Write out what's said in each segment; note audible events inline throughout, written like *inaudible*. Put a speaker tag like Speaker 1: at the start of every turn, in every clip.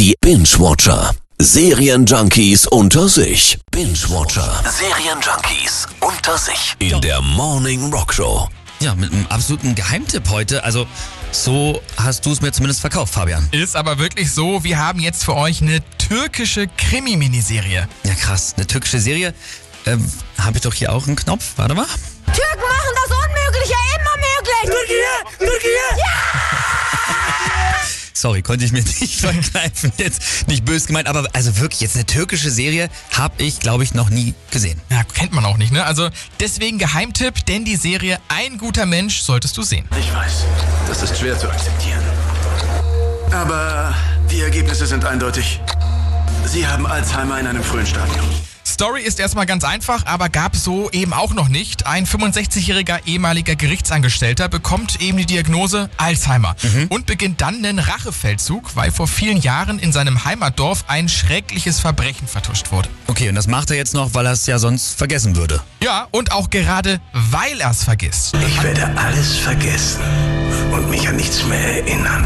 Speaker 1: Die Binge-Watcher. Serienjunkies unter sich. Binge-Watcher. Serienjunkies unter sich. In der Morning Rock Show.
Speaker 2: Ja, mit einem absoluten Geheimtipp heute. Also, so hast du es mir zumindest verkauft, Fabian.
Speaker 3: Ist aber wirklich so, wir haben jetzt für euch eine türkische Krimi-Miniserie.
Speaker 2: Ja, krass. Eine türkische Serie. Ähm, Habe ich doch hier auch einen Knopf. Warte mal.
Speaker 4: Türken machen das Unmögliche immer möglich. Türkei, Türkei.
Speaker 2: Sorry, konnte ich mir *laughs* nicht verkneifen. Jetzt nicht böse gemeint, aber also wirklich, jetzt eine türkische Serie habe ich, glaube ich, noch nie gesehen.
Speaker 3: Ja, kennt man auch nicht, ne? Also deswegen Geheimtipp, denn die Serie Ein guter Mensch solltest du sehen.
Speaker 5: Ich weiß, das ist schwer zu akzeptieren. Aber die Ergebnisse sind eindeutig. Sie haben Alzheimer in einem frühen Stadium.
Speaker 3: Story ist erstmal ganz einfach, aber gab so eben auch noch nicht. Ein 65-jähriger ehemaliger Gerichtsangestellter bekommt eben die Diagnose Alzheimer und beginnt dann einen Rachefeldzug, weil vor vielen Jahren in seinem Heimatdorf ein schreckliches Verbrechen vertuscht wurde.
Speaker 2: Okay, und das macht er jetzt noch, weil er es ja sonst vergessen würde.
Speaker 3: Ja, und auch gerade weil er es vergisst.
Speaker 5: Ich werde alles vergessen und mich an nichts mehr erinnern.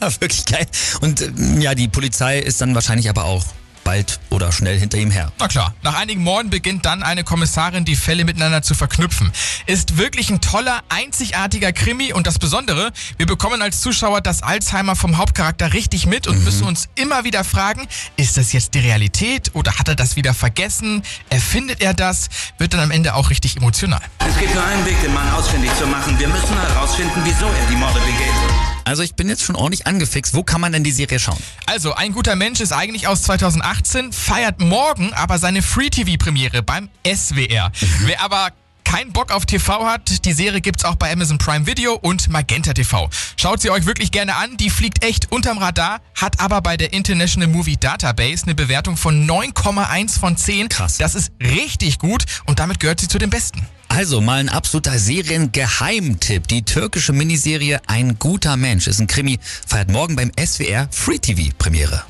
Speaker 5: *laughs*
Speaker 2: wirklich geil. Und ähm, ja, die Polizei ist dann wahrscheinlich aber auch bald oder schnell hinter ihm her.
Speaker 3: Na klar, nach einigen Morden beginnt dann eine Kommissarin, die Fälle miteinander zu verknüpfen. Ist wirklich ein toller, einzigartiger Krimi und das Besondere, wir bekommen als Zuschauer das Alzheimer vom Hauptcharakter richtig mit und müssen uns immer wieder fragen, ist das jetzt die Realität oder hat er das wieder vergessen? Erfindet er das? Wird dann am Ende auch richtig emotional.
Speaker 6: Es gibt nur einen Weg, den Mann ausfindig zu machen. Wir müssen herausfinden, wieso er die Morde begeht.
Speaker 2: Also ich bin jetzt schon ordentlich angefixt. Wo kann man denn die Serie schauen?
Speaker 3: Also, ein guter Mensch ist eigentlich aus 2018, feiert morgen aber seine Free-TV-Premiere beim SWR. Wer aber keinen Bock auf TV hat, die Serie gibt's auch bei Amazon Prime Video und Magenta TV. Schaut sie euch wirklich gerne an, die fliegt echt unterm Radar, hat aber bei der International Movie Database eine Bewertung von 9,1 von 10.
Speaker 2: Krass.
Speaker 3: Das ist richtig gut und damit gehört sie zu den besten.
Speaker 2: Also mal ein absoluter Seriengeheimtipp. Die türkische Miniserie Ein guter Mensch ist ein Krimi, feiert morgen beim SWR Free TV Premiere.